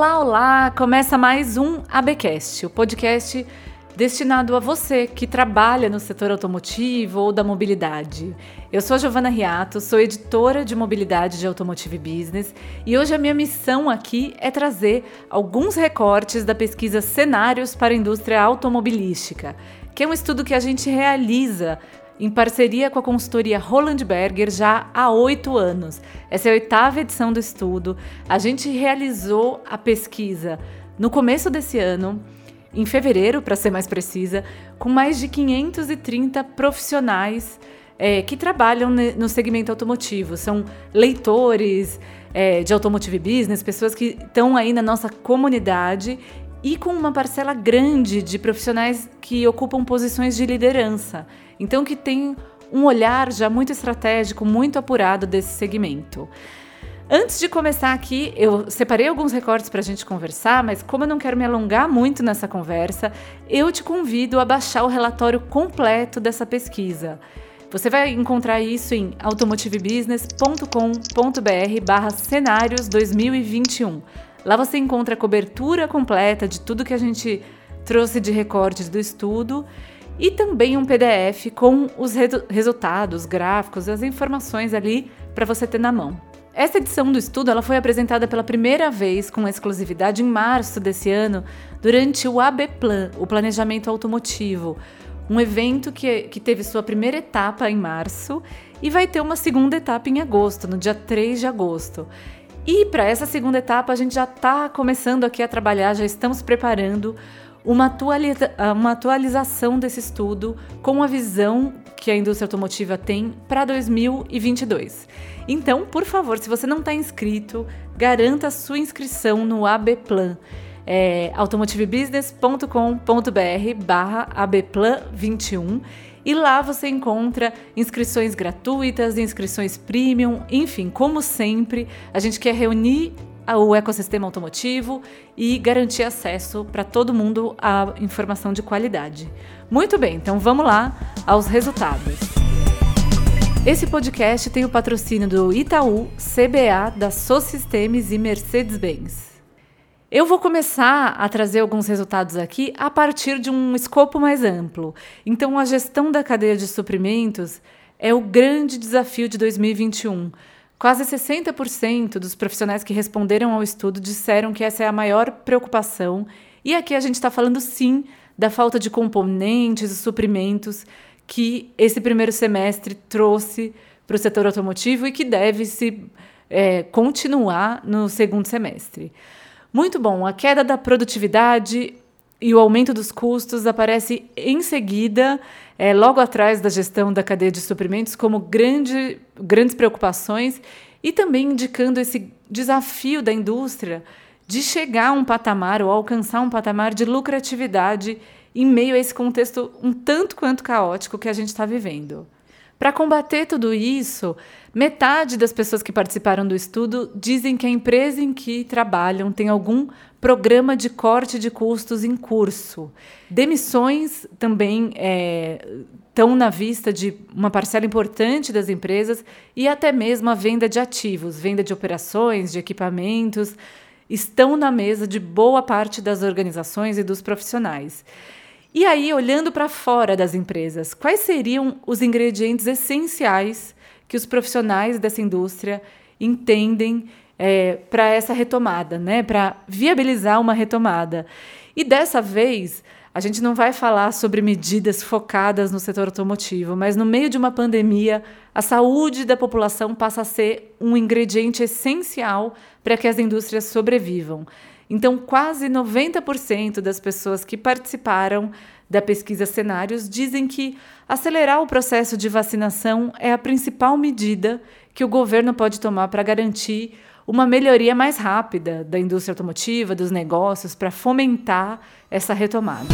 Olá, olá! Começa mais um ABcast, o podcast destinado a você que trabalha no setor automotivo ou da mobilidade. Eu sou a Giovana Riato, sou editora de mobilidade de Automotive Business e hoje a minha missão aqui é trazer alguns recortes da pesquisa Cenários para a Indústria Automobilística, que é um estudo que a gente realiza em parceria com a consultoria Roland Berger já há oito anos. Essa é a oitava edição do estudo. A gente realizou a pesquisa no começo desse ano em fevereiro, para ser mais precisa, com mais de 530 profissionais é, que trabalham no segmento automotivo. São leitores é, de Automotive Business, pessoas que estão aí na nossa comunidade e com uma parcela grande de profissionais que ocupam posições de liderança. Então, que tem um olhar já muito estratégico, muito apurado desse segmento. Antes de começar aqui, eu separei alguns recortes para a gente conversar, mas como eu não quero me alongar muito nessa conversa, eu te convido a baixar o relatório completo dessa pesquisa. Você vai encontrar isso em automotivebusiness.com.br barra cenários 2021. Lá você encontra a cobertura completa de tudo que a gente trouxe de recortes do estudo e também um PDF com os resultados, gráficos, as informações ali para você ter na mão. Essa edição do estudo ela foi apresentada pela primeira vez com exclusividade em março desse ano, durante o ABPlan, o Planejamento Automotivo, um evento que, que teve sua primeira etapa em março e vai ter uma segunda etapa em agosto, no dia 3 de agosto. E para essa segunda etapa a gente já está começando aqui a trabalhar, já estamos preparando uma, atualiza uma atualização desse estudo com a visão que a indústria automotiva tem para 2022. Então, por favor, se você não está inscrito, garanta a sua inscrição no AB Plan. É automotivebusiness.com.br barra abplan21 e lá você encontra inscrições gratuitas, inscrições premium, enfim, como sempre, a gente quer reunir o ecossistema automotivo e garantir acesso para todo mundo à informação de qualidade. Muito bem, então vamos lá aos resultados. Esse podcast tem o patrocínio do Itaú, CBA, da Socistemes e Mercedes-Benz. Eu vou começar a trazer alguns resultados aqui a partir de um escopo mais amplo. Então, a gestão da cadeia de suprimentos é o grande desafio de 2021 Quase 60% dos profissionais que responderam ao estudo disseram que essa é a maior preocupação. E aqui a gente está falando sim da falta de componentes e suprimentos que esse primeiro semestre trouxe para o setor automotivo e que deve se é, continuar no segundo semestre. Muito bom, a queda da produtividade e o aumento dos custos aparece em seguida, é, logo atrás da gestão da cadeia de suprimentos, como grande, grandes preocupações e também indicando esse desafio da indústria de chegar a um patamar ou alcançar um patamar de lucratividade em meio a esse contexto um tanto quanto caótico que a gente está vivendo. Para combater tudo isso, metade das pessoas que participaram do estudo dizem que a empresa em que trabalham tem algum programa de corte de custos em curso. Demissões também estão é, na vista de uma parcela importante das empresas e até mesmo a venda de ativos, venda de operações, de equipamentos, estão na mesa de boa parte das organizações e dos profissionais. E aí, olhando para fora das empresas, quais seriam os ingredientes essenciais que os profissionais dessa indústria entendem é, para essa retomada, né? para viabilizar uma retomada? E dessa vez, a gente não vai falar sobre medidas focadas no setor automotivo, mas no meio de uma pandemia, a saúde da população passa a ser um ingrediente essencial para que as indústrias sobrevivam. Então, quase 90% das pessoas que participaram da pesquisa Cenários dizem que acelerar o processo de vacinação é a principal medida que o governo pode tomar para garantir uma melhoria mais rápida da indústria automotiva, dos negócios, para fomentar essa retomada.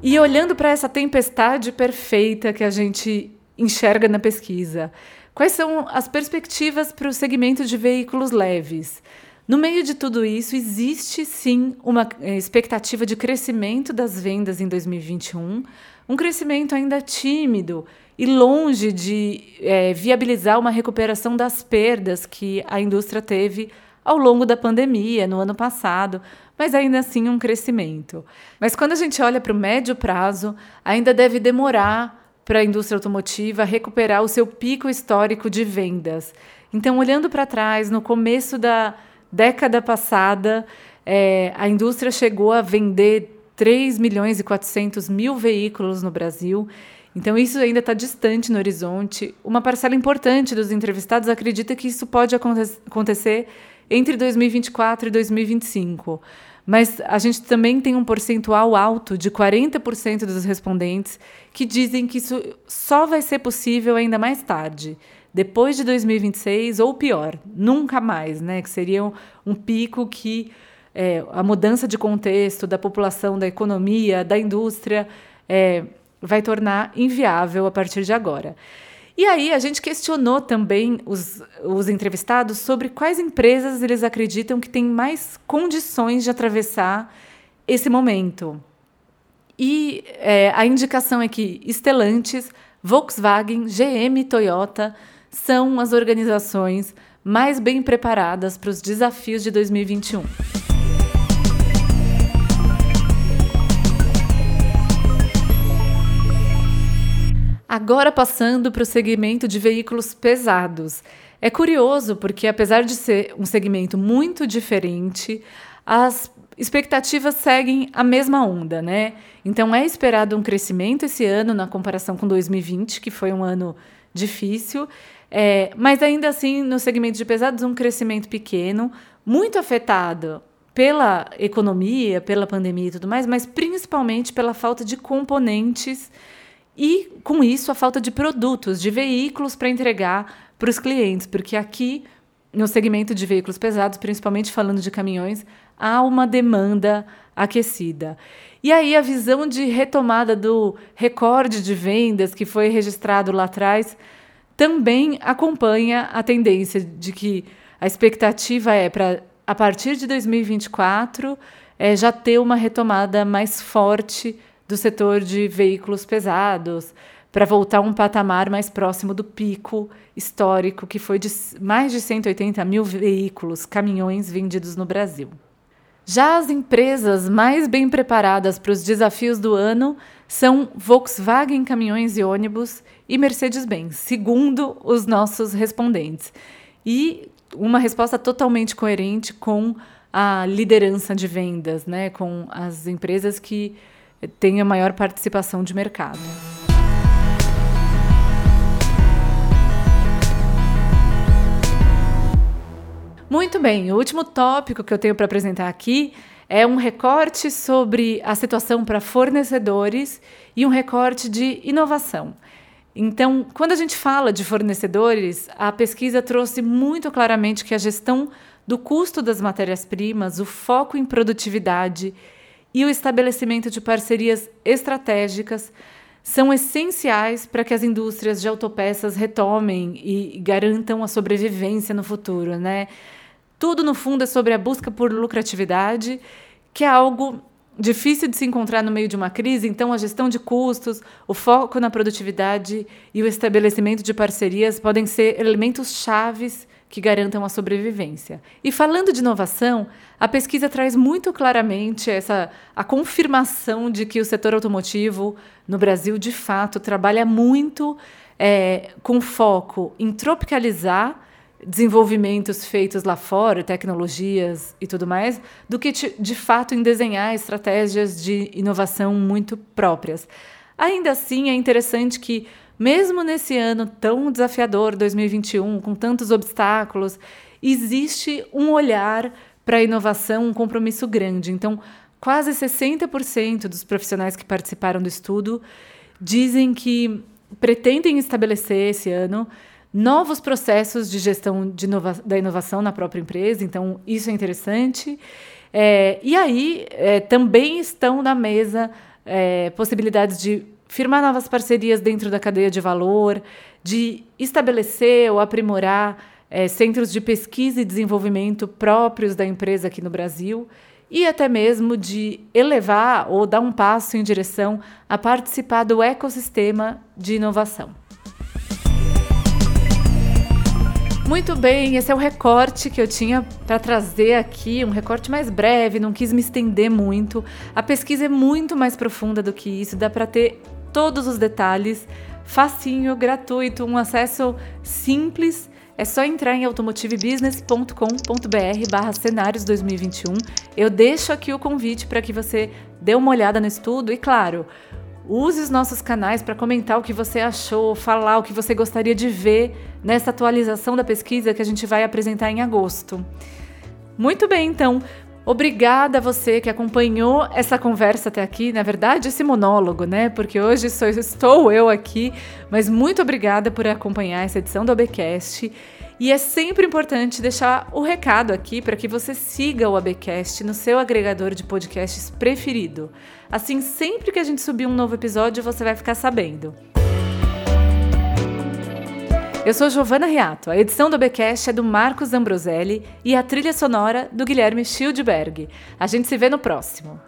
E olhando para essa tempestade perfeita que a gente enxerga na pesquisa, Quais são as perspectivas para o segmento de veículos leves? No meio de tudo isso, existe sim uma eh, expectativa de crescimento das vendas em 2021, um crescimento ainda tímido e longe de é, viabilizar uma recuperação das perdas que a indústria teve ao longo da pandemia, no ano passado, mas ainda assim um crescimento. Mas quando a gente olha para o médio prazo, ainda deve demorar para a indústria automotiva recuperar o seu pico histórico de vendas. Então, olhando para trás, no começo da década passada, é, a indústria chegou a vender 3 milhões e 400 mil veículos no Brasil. Então, isso ainda está distante no horizonte. Uma parcela importante dos entrevistados acredita que isso pode acontecer entre 2024 e 2025. Mas a gente também tem um percentual alto de 40% dos respondentes que dizem que isso só vai ser possível ainda mais tarde, depois de 2026 ou pior, nunca mais, né? Que seria um, um pico que é, a mudança de contexto da população, da economia, da indústria é, vai tornar inviável a partir de agora. E aí a gente questionou também os, os entrevistados sobre quais empresas eles acreditam que têm mais condições de atravessar esse momento. E é, a indicação é que Stellantis, Volkswagen, GM e Toyota são as organizações mais bem preparadas para os desafios de 2021. Agora passando para o segmento de veículos pesados. É curioso porque, apesar de ser um segmento muito diferente, as expectativas seguem a mesma onda, né? Então é esperado um crescimento esse ano na comparação com 2020, que foi um ano difícil, é, mas ainda assim no segmento de pesados um crescimento pequeno, muito afetado pela economia, pela pandemia e tudo mais, mas principalmente pela falta de componentes e, com isso, a falta de produtos, de veículos para entregar para os clientes, porque aqui, no segmento de veículos pesados, principalmente falando de caminhões, há uma demanda aquecida. E aí, a visão de retomada do recorde de vendas que foi registrado lá atrás também acompanha a tendência de que a expectativa é para, a partir de 2024, é, já ter uma retomada mais forte do setor de veículos pesados, para voltar a um patamar mais próximo do pico histórico, que foi de mais de 180 mil veículos, caminhões vendidos no Brasil. Já as empresas mais bem preparadas para os desafios do ano são Volkswagen Caminhões e Ônibus e Mercedes-Benz, segundo os nossos respondentes. E uma resposta totalmente coerente com a liderança de vendas, né, com as empresas que tenha maior participação de mercado. Muito bem, o último tópico que eu tenho para apresentar aqui é um recorte sobre a situação para fornecedores e um recorte de inovação. Então, quando a gente fala de fornecedores, a pesquisa trouxe muito claramente que a gestão do custo das matérias-primas, o foco em produtividade e o estabelecimento de parcerias estratégicas são essenciais para que as indústrias de autopeças retomem e garantam a sobrevivência no futuro, né? Tudo no fundo é sobre a busca por lucratividade, que é algo difícil de se encontrar no meio de uma crise, então a gestão de custos, o foco na produtividade e o estabelecimento de parcerias podem ser elementos chaves que garantam a sobrevivência. E falando de inovação, a pesquisa traz muito claramente essa a confirmação de que o setor automotivo no Brasil de fato trabalha muito é, com foco em tropicalizar desenvolvimentos feitos lá fora, tecnologias e tudo mais, do que de fato em desenhar estratégias de inovação muito próprias. Ainda assim, é interessante que mesmo nesse ano tão desafiador, 2021, com tantos obstáculos, existe um olhar para a inovação, um compromisso grande. Então, quase 60% dos profissionais que participaram do estudo dizem que pretendem estabelecer esse ano novos processos de gestão de inova da inovação na própria empresa. Então, isso é interessante. É, e aí, é, também estão na mesa é, possibilidades de firmar novas parcerias dentro da cadeia de valor, de estabelecer ou aprimorar é, centros de pesquisa e desenvolvimento próprios da empresa aqui no Brasil e até mesmo de elevar ou dar um passo em direção a participar do ecossistema de inovação. Muito bem, esse é o recorte que eu tinha para trazer aqui, um recorte mais breve, não quis me estender muito. A pesquisa é muito mais profunda do que isso, dá para ter todos os detalhes, facinho, gratuito, um acesso simples. É só entrar em automotivebusiness.com.br barra cenários 2021. Eu deixo aqui o convite para que você dê uma olhada no estudo e, claro, Use os nossos canais para comentar o que você achou, falar o que você gostaria de ver nessa atualização da pesquisa que a gente vai apresentar em agosto. Muito bem, então. Obrigada a você que acompanhou essa conversa até aqui, na verdade, esse monólogo, né? Porque hoje sou, estou eu aqui, mas muito obrigada por acompanhar essa edição do ABcast. E é sempre importante deixar o recado aqui para que você siga o ABcast no seu agregador de podcasts preferido. Assim, sempre que a gente subir um novo episódio, você vai ficar sabendo. Eu sou Giovana Riato. A edição do ABcast é do Marcos Ambroselli e a trilha sonora do Guilherme Schildberg. A gente se vê no próximo.